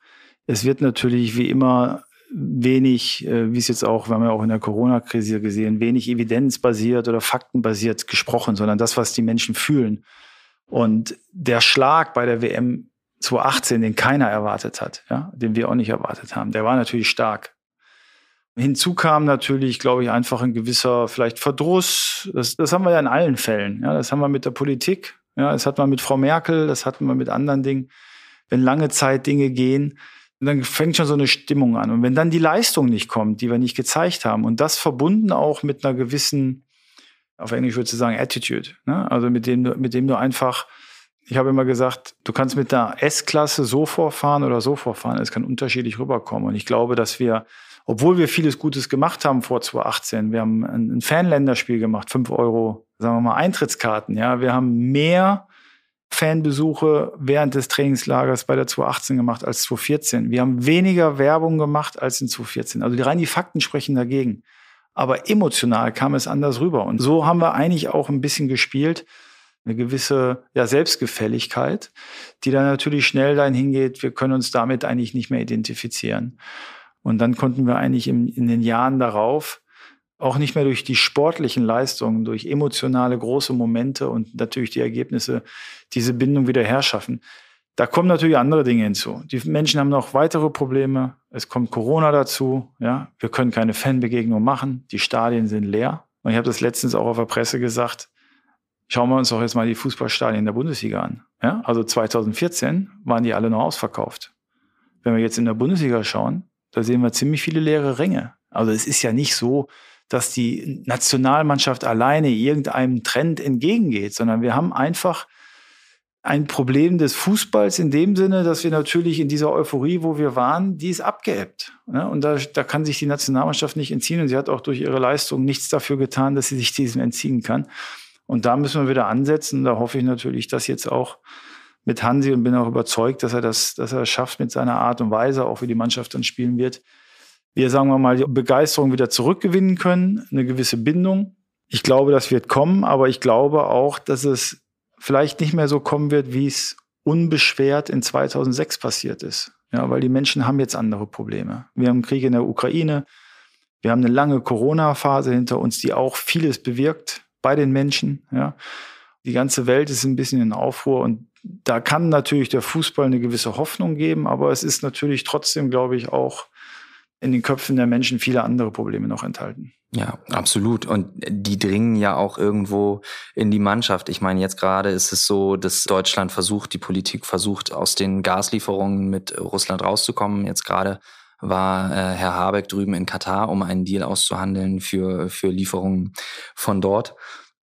es wird natürlich wie immer wenig, äh, wie es jetzt auch, wir haben ja auch in der Corona-Krise gesehen, wenig evidenzbasiert oder faktenbasiert gesprochen, sondern das, was die Menschen fühlen. Und der Schlag bei der WM 2018, den keiner erwartet hat, ja, den wir auch nicht erwartet haben, der war natürlich stark. Hinzu kam natürlich, glaube ich, einfach ein gewisser vielleicht Verdruss. Das, das haben wir ja in allen Fällen. Ja, das haben wir mit der Politik. Ja, das hat man mit Frau Merkel, das hatten wir mit anderen Dingen. Wenn lange Zeit Dinge gehen, dann fängt schon so eine Stimmung an. Und wenn dann die Leistung nicht kommt, die wir nicht gezeigt haben, und das verbunden auch mit einer gewissen, auf Englisch würde ich sagen, Attitude. Ne? Also mit dem, mit dem du einfach, ich habe immer gesagt, du kannst mit der S-Klasse so vorfahren oder so vorfahren. Es kann unterschiedlich rüberkommen. Und ich glaube, dass wir obwohl wir vieles Gutes gemacht haben vor 2018. Wir haben ein Fanländerspiel gemacht, fünf Euro, sagen wir mal, Eintrittskarten. Ja, wir haben mehr Fanbesuche während des Trainingslagers bei der 2018 gemacht als 2014. Wir haben weniger Werbung gemacht als in 2014. Also rein die Fakten sprechen dagegen. Aber emotional kam es anders rüber. Und so haben wir eigentlich auch ein bisschen gespielt. Eine gewisse ja, Selbstgefälligkeit, die dann natürlich schnell dahin hingeht, wir können uns damit eigentlich nicht mehr identifizieren. Und dann konnten wir eigentlich in, in den Jahren darauf auch nicht mehr durch die sportlichen Leistungen, durch emotionale große Momente und natürlich die Ergebnisse diese Bindung wieder herschaffen. Da kommen natürlich andere Dinge hinzu. Die Menschen haben noch weitere Probleme. Es kommt Corona dazu. Ja, wir können keine Fanbegegnung machen. Die Stadien sind leer. Und ich habe das letztens auch auf der Presse gesagt. Schauen wir uns doch jetzt mal die Fußballstadien der Bundesliga an. Ja, also 2014 waren die alle noch ausverkauft. Wenn wir jetzt in der Bundesliga schauen, da sehen wir ziemlich viele leere Ränge. Also es ist ja nicht so, dass die Nationalmannschaft alleine irgendeinem Trend entgegengeht, sondern wir haben einfach ein Problem des Fußballs in dem Sinne, dass wir natürlich in dieser Euphorie, wo wir waren, die ist abgeebbt. Ne? Und da, da kann sich die Nationalmannschaft nicht entziehen. Und sie hat auch durch ihre Leistung nichts dafür getan, dass sie sich diesem entziehen kann. Und da müssen wir wieder ansetzen. Da hoffe ich natürlich, dass jetzt auch mit Hansi und bin auch überzeugt, dass er das, dass er es schafft mit seiner Art und Weise, auch wie die Mannschaft dann spielen wird. Wir, sagen wir mal, die Begeisterung wieder zurückgewinnen können, eine gewisse Bindung. Ich glaube, das wird kommen, aber ich glaube auch, dass es vielleicht nicht mehr so kommen wird, wie es unbeschwert in 2006 passiert ist. Ja, weil die Menschen haben jetzt andere Probleme. Wir haben Krieg in der Ukraine. Wir haben eine lange Corona-Phase hinter uns, die auch vieles bewirkt bei den Menschen. Ja. Die ganze Welt ist ein bisschen in Aufruhr und da kann natürlich der Fußball eine gewisse Hoffnung geben, aber es ist natürlich trotzdem, glaube ich, auch in den Köpfen der Menschen viele andere Probleme noch enthalten.
Ja, absolut. Und die dringen ja auch irgendwo in die Mannschaft. Ich meine, jetzt gerade ist es so, dass Deutschland versucht, die Politik versucht, aus den Gaslieferungen mit Russland rauszukommen. Jetzt gerade war äh, Herr Habeck drüben in Katar, um einen Deal auszuhandeln für, für Lieferungen von dort.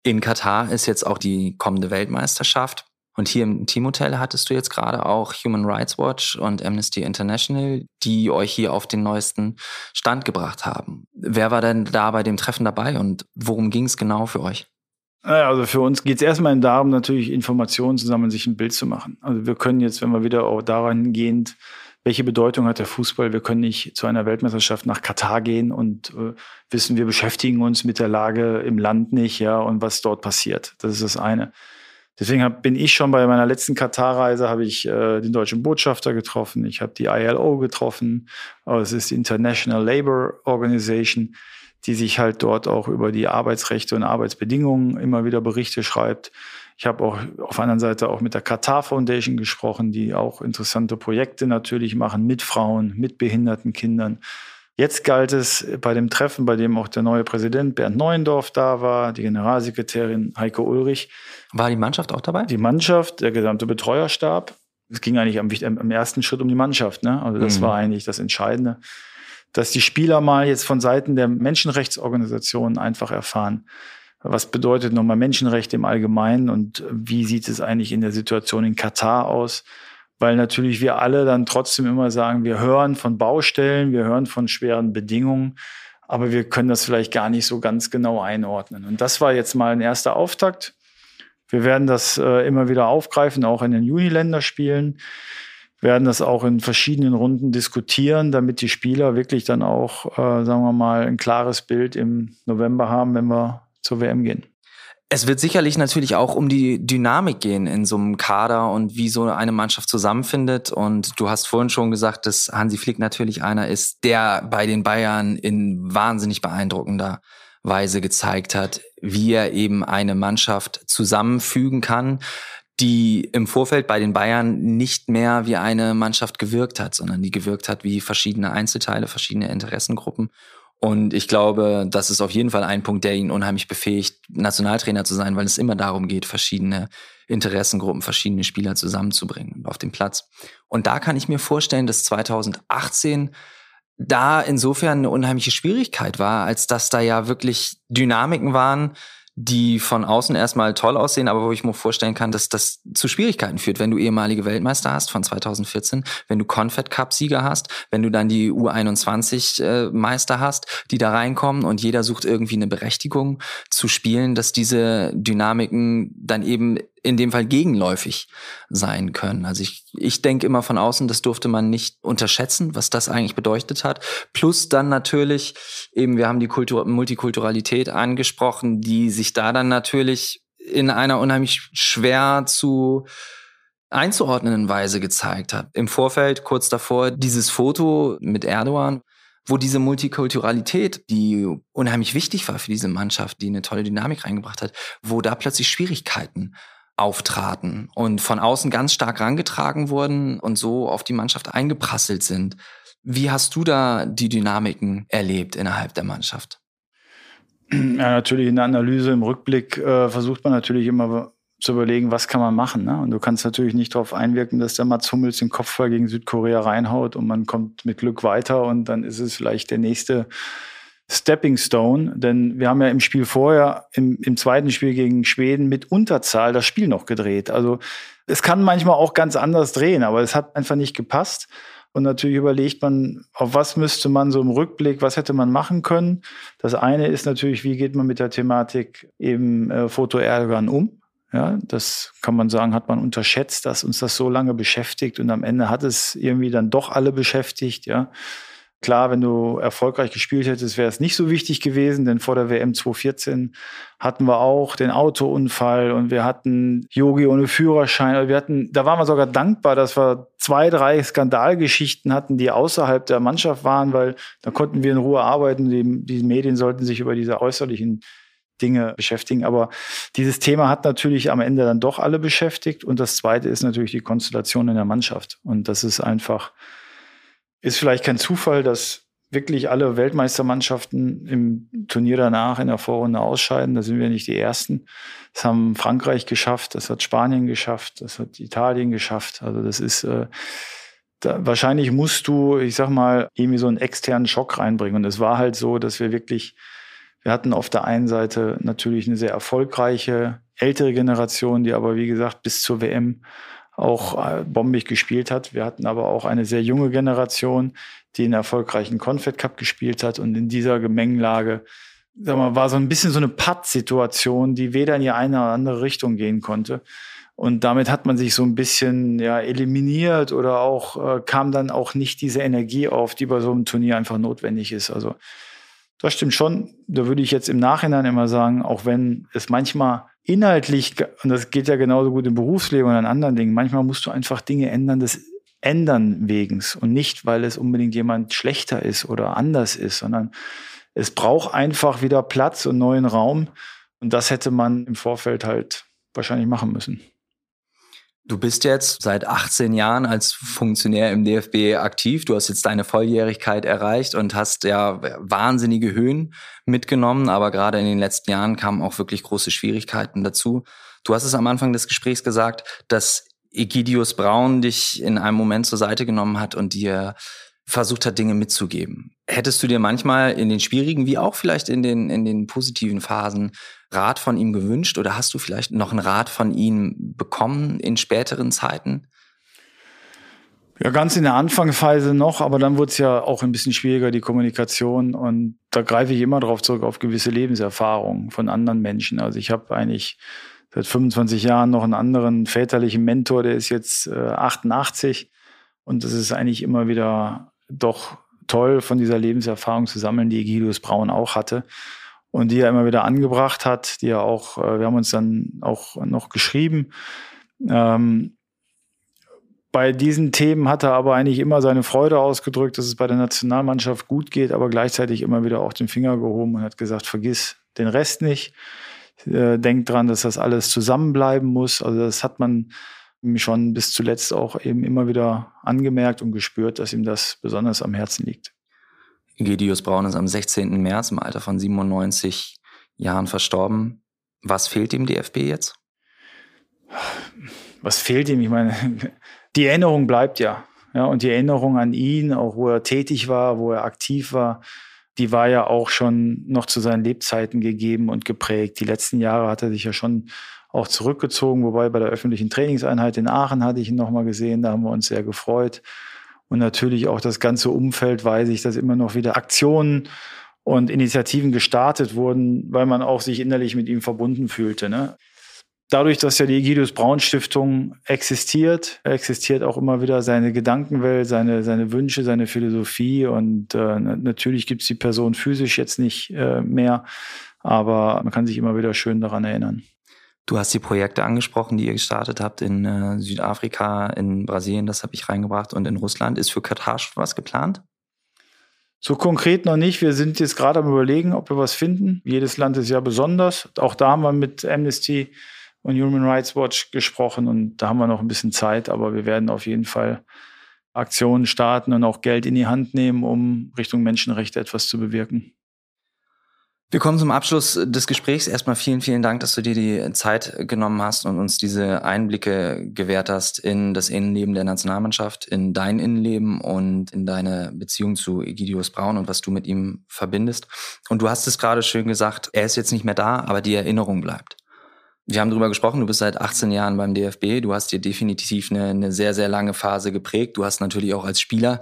In Katar ist jetzt auch die kommende Weltmeisterschaft. Und hier im Teamhotel hattest du jetzt gerade auch Human Rights Watch und Amnesty International, die euch hier auf den neuesten Stand gebracht haben. Wer war denn da bei dem Treffen dabei und worum ging es genau für euch?
Also für uns geht es erstmal darum, natürlich Informationen zu sammeln, sich ein Bild zu machen. Also wir können jetzt, wenn wir wieder auch daran gehend, welche Bedeutung hat der Fußball? Wir können nicht zu einer Weltmeisterschaft nach Katar gehen und äh, wissen, wir beschäftigen uns mit der Lage im Land nicht, ja, und was dort passiert. Das ist das eine. Deswegen hab, bin ich schon bei meiner letzten Katar-Reise, habe ich äh, den deutschen Botschafter getroffen, ich habe die ILO getroffen, es ist die International Labour Organization, die sich halt dort auch über die Arbeitsrechte und Arbeitsbedingungen immer wieder Berichte schreibt. Ich habe auch auf der anderen Seite auch mit der Qatar Foundation gesprochen, die auch interessante Projekte natürlich machen mit Frauen, mit behinderten Kindern. Jetzt galt es bei dem Treffen, bei dem auch der neue Präsident Bernd Neuendorf da war, die Generalsekretärin Heike Ulrich.
War die Mannschaft auch dabei?
Die Mannschaft, der gesamte Betreuerstab. Es ging eigentlich am, am ersten Schritt um die Mannschaft. Ne? Also das mhm. war eigentlich das Entscheidende, dass die Spieler mal jetzt von Seiten der Menschenrechtsorganisationen einfach erfahren, was bedeutet nochmal Menschenrechte im Allgemeinen und wie sieht es eigentlich in der Situation in Katar aus? Weil natürlich wir alle dann trotzdem immer sagen, wir hören von Baustellen, wir hören von schweren Bedingungen, aber wir können das vielleicht gar nicht so ganz genau einordnen. Und das war jetzt mal ein erster Auftakt. Wir werden das äh, immer wieder aufgreifen, auch in den Juni-Länderspielen, werden das auch in verschiedenen Runden diskutieren, damit die Spieler wirklich dann auch, äh, sagen wir mal, ein klares Bild im November haben, wenn wir zur WM gehen.
Es wird sicherlich natürlich auch um die Dynamik gehen in so einem Kader und wie so eine Mannschaft zusammenfindet. Und du hast vorhin schon gesagt, dass Hansi Flick natürlich einer ist, der bei den Bayern in wahnsinnig beeindruckender Weise gezeigt hat, wie er eben eine Mannschaft zusammenfügen kann, die im Vorfeld bei den Bayern nicht mehr wie eine Mannschaft gewirkt hat, sondern die gewirkt hat wie verschiedene Einzelteile, verschiedene Interessengruppen. Und ich glaube, das ist auf jeden Fall ein Punkt, der ihn unheimlich befähigt, Nationaltrainer zu sein, weil es immer darum geht, verschiedene Interessengruppen, verschiedene Spieler zusammenzubringen auf dem Platz. Und da kann ich mir vorstellen, dass 2018 da insofern eine unheimliche Schwierigkeit war, als dass da ja wirklich Dynamiken waren, die von außen erstmal toll aussehen, aber wo ich mir vorstellen kann, dass das zu Schwierigkeiten führt, wenn du ehemalige Weltmeister hast von 2014, wenn du Confed Cup Sieger hast, wenn du dann die U21 äh, Meister hast, die da reinkommen und jeder sucht irgendwie eine Berechtigung zu spielen, dass diese Dynamiken dann eben in dem Fall gegenläufig sein können. Also ich, ich denke immer von außen, das durfte man nicht unterschätzen, was das eigentlich bedeutet hat. Plus dann natürlich eben, wir haben die Kultur, Multikulturalität angesprochen, die sich da dann natürlich in einer unheimlich schwer zu einzuordnenden Weise gezeigt hat. Im Vorfeld, kurz davor, dieses Foto mit Erdogan, wo diese Multikulturalität, die unheimlich wichtig war für diese Mannschaft, die eine tolle Dynamik reingebracht hat, wo da plötzlich Schwierigkeiten auftraten und von außen ganz stark rangetragen wurden und so auf die Mannschaft eingeprasselt sind. Wie hast du da die Dynamiken erlebt innerhalb der Mannschaft?
Ja, natürlich in der Analyse, im Rückblick äh, versucht man natürlich immer zu überlegen, was kann man machen. Ne? Und du kannst natürlich nicht darauf einwirken, dass der Mats Hummels den Kopfball gegen Südkorea reinhaut und man kommt mit Glück weiter und dann ist es vielleicht der nächste Stepping Stone, denn wir haben ja im Spiel vorher, im, im zweiten Spiel gegen Schweden mit Unterzahl das Spiel noch gedreht. Also es kann manchmal auch ganz anders drehen, aber es hat einfach nicht gepasst. Und natürlich überlegt man, auf was müsste man so im Rückblick, was hätte man machen können. Das eine ist natürlich, wie geht man mit der Thematik eben äh, Foto Erdogan um? Ja, das kann man sagen, hat man unterschätzt, dass uns das so lange beschäftigt und am Ende hat es irgendwie dann doch alle beschäftigt, ja. Klar, wenn du erfolgreich gespielt hättest, wäre es nicht so wichtig gewesen, denn vor der WM 2014 hatten wir auch den Autounfall und wir hatten Yogi ohne Führerschein. Wir hatten, da waren wir sogar dankbar, dass wir zwei, drei Skandalgeschichten hatten, die außerhalb der Mannschaft waren, weil da konnten wir in Ruhe arbeiten. Die, die Medien sollten sich über diese äußerlichen Dinge beschäftigen. Aber dieses Thema hat natürlich am Ende dann doch alle beschäftigt. Und das zweite ist natürlich die Konstellation in der Mannschaft. Und das ist einfach, ist vielleicht kein Zufall, dass wirklich alle Weltmeistermannschaften im Turnier danach in der Vorrunde ausscheiden. Da sind wir nicht die Ersten. Das haben Frankreich geschafft, das hat Spanien geschafft, das hat Italien geschafft. Also das ist äh, da, wahrscheinlich musst du, ich sag mal, irgendwie so einen externen Schock reinbringen. Und es war halt so, dass wir wirklich, wir hatten auf der einen Seite natürlich eine sehr erfolgreiche ältere Generation, die aber wie gesagt bis zur WM auch äh, bombig gespielt hat. Wir hatten aber auch eine sehr junge Generation, die einen erfolgreichen Confed Cup gespielt hat und in dieser Gemengelage sag mal, war so ein bisschen so eine Patt-Situation, die weder in die eine oder andere Richtung gehen konnte. Und damit hat man sich so ein bisschen ja, eliminiert oder auch äh, kam dann auch nicht diese Energie auf, die bei so einem Turnier einfach notwendig ist. Also das stimmt schon. Da würde ich jetzt im Nachhinein immer sagen, auch wenn es manchmal inhaltlich, und das geht ja genauso gut im Berufsleben und an anderen Dingen, manchmal musst du einfach Dinge ändern, das Ändern wegens und nicht, weil es unbedingt jemand schlechter ist oder anders ist, sondern es braucht einfach wieder Platz und neuen Raum. Und das hätte man im Vorfeld halt wahrscheinlich machen müssen.
Du bist jetzt seit 18 Jahren als Funktionär im DFB aktiv. Du hast jetzt deine Volljährigkeit erreicht und hast ja wahnsinnige Höhen mitgenommen, aber gerade in den letzten Jahren kamen auch wirklich große Schwierigkeiten dazu. Du hast es am Anfang des Gesprächs gesagt, dass Egidius Braun dich in einem Moment zur Seite genommen hat und dir versucht hat, Dinge mitzugeben. Hättest du dir manchmal in den schwierigen wie auch vielleicht in den, in den positiven Phasen Rat von ihm gewünscht oder hast du vielleicht noch einen Rat von ihm bekommen in späteren Zeiten?
Ja, ganz in der Anfangsphase noch, aber dann wurde es ja auch ein bisschen schwieriger, die Kommunikation. Und da greife ich immer darauf zurück, auf gewisse Lebenserfahrungen von anderen Menschen. Also ich habe eigentlich seit 25 Jahren noch einen anderen väterlichen Mentor, der ist jetzt äh, 88. Und das ist eigentlich immer wieder doch toll, von dieser Lebenserfahrung zu sammeln, die Egidus Braun auch hatte. Und die er immer wieder angebracht hat, die er auch, äh, wir haben uns dann auch noch geschrieben. Ähm, bei diesen Themen hat er aber eigentlich immer seine Freude ausgedrückt, dass es bei der Nationalmannschaft gut geht, aber gleichzeitig immer wieder auch den Finger gehoben und hat gesagt, vergiss den Rest nicht. Äh, denkt dran, dass das alles zusammenbleiben muss. Also das hat man schon bis zuletzt auch eben immer wieder angemerkt und gespürt, dass ihm das besonders am Herzen liegt.
Egidius Braun ist am 16. März im Alter von 97 Jahren verstorben. Was fehlt dem DFB jetzt?
Was fehlt ihm? Ich meine, die Erinnerung bleibt ja. Ja, und die Erinnerung an ihn, auch wo er tätig war, wo er aktiv war, die war ja auch schon noch zu seinen Lebzeiten gegeben und geprägt. Die letzten Jahre hat er sich ja schon auch zurückgezogen, wobei bei der öffentlichen Trainingseinheit in Aachen hatte ich ihn nochmal gesehen, da haben wir uns sehr gefreut. Und natürlich auch das ganze Umfeld weiß ich, dass immer noch wieder Aktionen und Initiativen gestartet wurden, weil man auch sich innerlich mit ihm verbunden fühlte. Ne? dadurch, dass ja die Egidius Braun Stiftung existiert, existiert auch immer wieder seine Gedankenwelt, seine, seine Wünsche, seine Philosophie. Und äh, natürlich gibt es die Person physisch jetzt nicht äh, mehr, aber man kann sich immer wieder schön daran erinnern.
Du hast die Projekte angesprochen, die ihr gestartet habt in äh, Südafrika, in Brasilien, das habe ich reingebracht, und in Russland. Ist für Katar schon was geplant?
So konkret noch nicht. Wir sind jetzt gerade am Überlegen, ob wir was finden. Jedes Land ist ja besonders. Auch da haben wir mit Amnesty und Human Rights Watch gesprochen und da haben wir noch ein bisschen Zeit, aber wir werden auf jeden Fall Aktionen starten und auch Geld in die Hand nehmen, um Richtung Menschenrechte etwas zu bewirken.
Wir kommen zum Abschluss des Gesprächs. Erstmal vielen, vielen Dank, dass du dir die Zeit genommen hast und uns diese Einblicke gewährt hast in das Innenleben der Nationalmannschaft, in dein Innenleben und in deine Beziehung zu Egidius Braun und was du mit ihm verbindest. Und du hast es gerade schön gesagt, er ist jetzt nicht mehr da, aber die Erinnerung bleibt. Wir haben darüber gesprochen, du bist seit 18 Jahren beim DFB, du hast dir definitiv eine, eine sehr, sehr lange Phase geprägt. Du hast natürlich auch als Spieler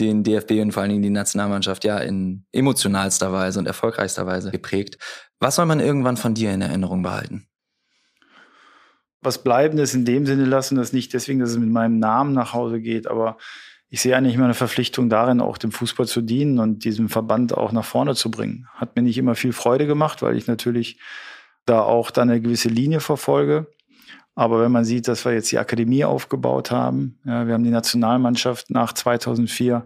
den DFB und vor allen Dingen die Nationalmannschaft ja in emotionalster Weise und erfolgreichster Weise geprägt. Was soll man irgendwann von dir in Erinnerung behalten?
Was Bleibendes in dem Sinne lassen, das nicht deswegen, dass es mit meinem Namen nach Hause geht, aber ich sehe eigentlich meine Verpflichtung darin, auch dem Fußball zu dienen und diesem Verband auch nach vorne zu bringen. Hat mir nicht immer viel Freude gemacht, weil ich natürlich da auch dann eine gewisse Linie verfolge. Aber wenn man sieht, dass wir jetzt die Akademie aufgebaut haben, ja, wir haben die Nationalmannschaft nach 2004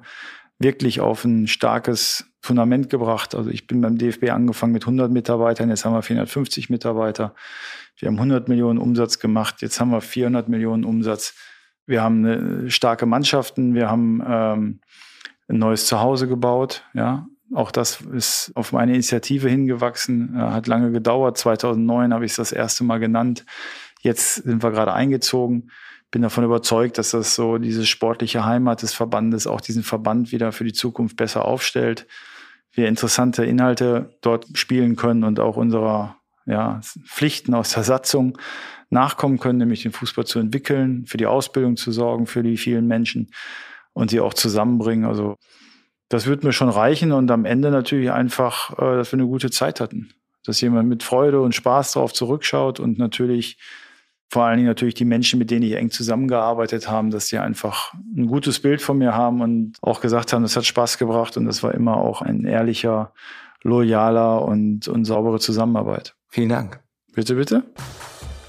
wirklich auf ein starkes Fundament gebracht. Also ich bin beim DFB angefangen mit 100 Mitarbeitern, jetzt haben wir 450 Mitarbeiter. Wir haben 100 Millionen Umsatz gemacht, jetzt haben wir 400 Millionen Umsatz. Wir haben starke Mannschaften, wir haben ähm, ein neues Zuhause gebaut, ja, auch das ist auf meine Initiative hingewachsen, hat lange gedauert. 2009 habe ich es das erste Mal genannt. Jetzt sind wir gerade eingezogen. Bin davon überzeugt, dass das so diese sportliche Heimat des Verbandes auch diesen Verband wieder für die Zukunft besser aufstellt. Wir interessante Inhalte dort spielen können und auch unserer ja, Pflichten aus der Satzung nachkommen können, nämlich den Fußball zu entwickeln, für die Ausbildung zu sorgen, für die vielen Menschen und sie auch zusammenbringen. Also das wird mir schon reichen und am Ende natürlich einfach, äh, dass wir eine gute Zeit hatten. Dass jemand mit Freude und Spaß darauf zurückschaut und natürlich vor allen Dingen natürlich die Menschen, mit denen ich eng zusammengearbeitet habe, dass sie einfach ein gutes Bild von mir haben und auch gesagt haben, das hat Spaß gebracht und das war immer auch ein ehrlicher, loyaler und, und saubere Zusammenarbeit.
Vielen Dank.
Bitte, bitte.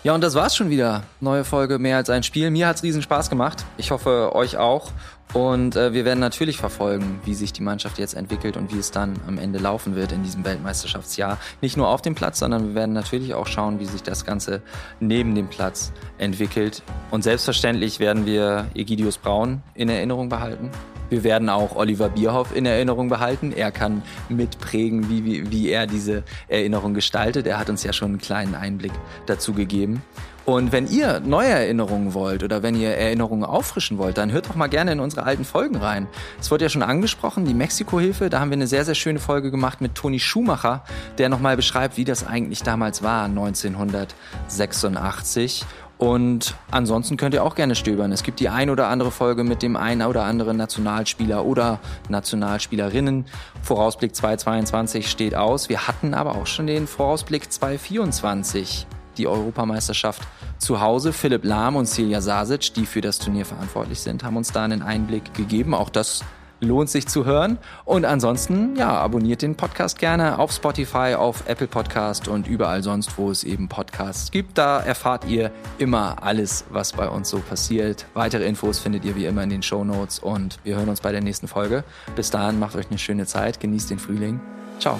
Ja, und das war's schon wieder. Neue Folge mehr als ein Spiel. Mir hat's riesen Spaß gemacht. Ich hoffe, euch auch. Und äh, wir werden natürlich verfolgen, wie sich die Mannschaft jetzt entwickelt und wie es dann am Ende laufen wird in diesem Weltmeisterschaftsjahr. Nicht nur auf dem Platz, sondern wir werden natürlich auch schauen, wie sich das Ganze neben dem Platz entwickelt. Und selbstverständlich werden wir Egidius Braun in Erinnerung behalten. Wir werden auch Oliver Bierhoff in Erinnerung behalten. Er kann mitprägen, wie, wie, wie er diese Erinnerung gestaltet. Er hat uns ja schon einen kleinen Einblick dazu gegeben. Und wenn ihr neue Erinnerungen wollt oder wenn ihr Erinnerungen auffrischen wollt, dann hört doch mal gerne in unsere alten Folgen rein. Es wurde ja schon angesprochen, die Mexiko-Hilfe, da haben wir eine sehr, sehr schöne Folge gemacht mit Toni Schumacher, der nochmal beschreibt, wie das eigentlich damals war, 1986. Und ansonsten könnt ihr auch gerne stöbern. Es gibt die ein oder andere Folge mit dem ein oder anderen Nationalspieler oder Nationalspielerinnen. Vorausblick 2022 steht aus. Wir hatten aber auch schon den Vorausblick 2024 die Europameisterschaft zu Hause. Philipp Lahm und Celia Sasic, die für das Turnier verantwortlich sind, haben uns da einen Einblick gegeben. Auch das lohnt sich zu hören. Und ansonsten, ja, abonniert den Podcast gerne auf Spotify, auf Apple Podcast und überall sonst, wo es eben Podcasts gibt. Da erfahrt ihr immer alles, was bei uns so passiert. Weitere Infos findet ihr wie immer in den Show Notes und wir hören uns bei der nächsten Folge. Bis dahin, macht euch eine schöne Zeit, genießt den Frühling. Ciao.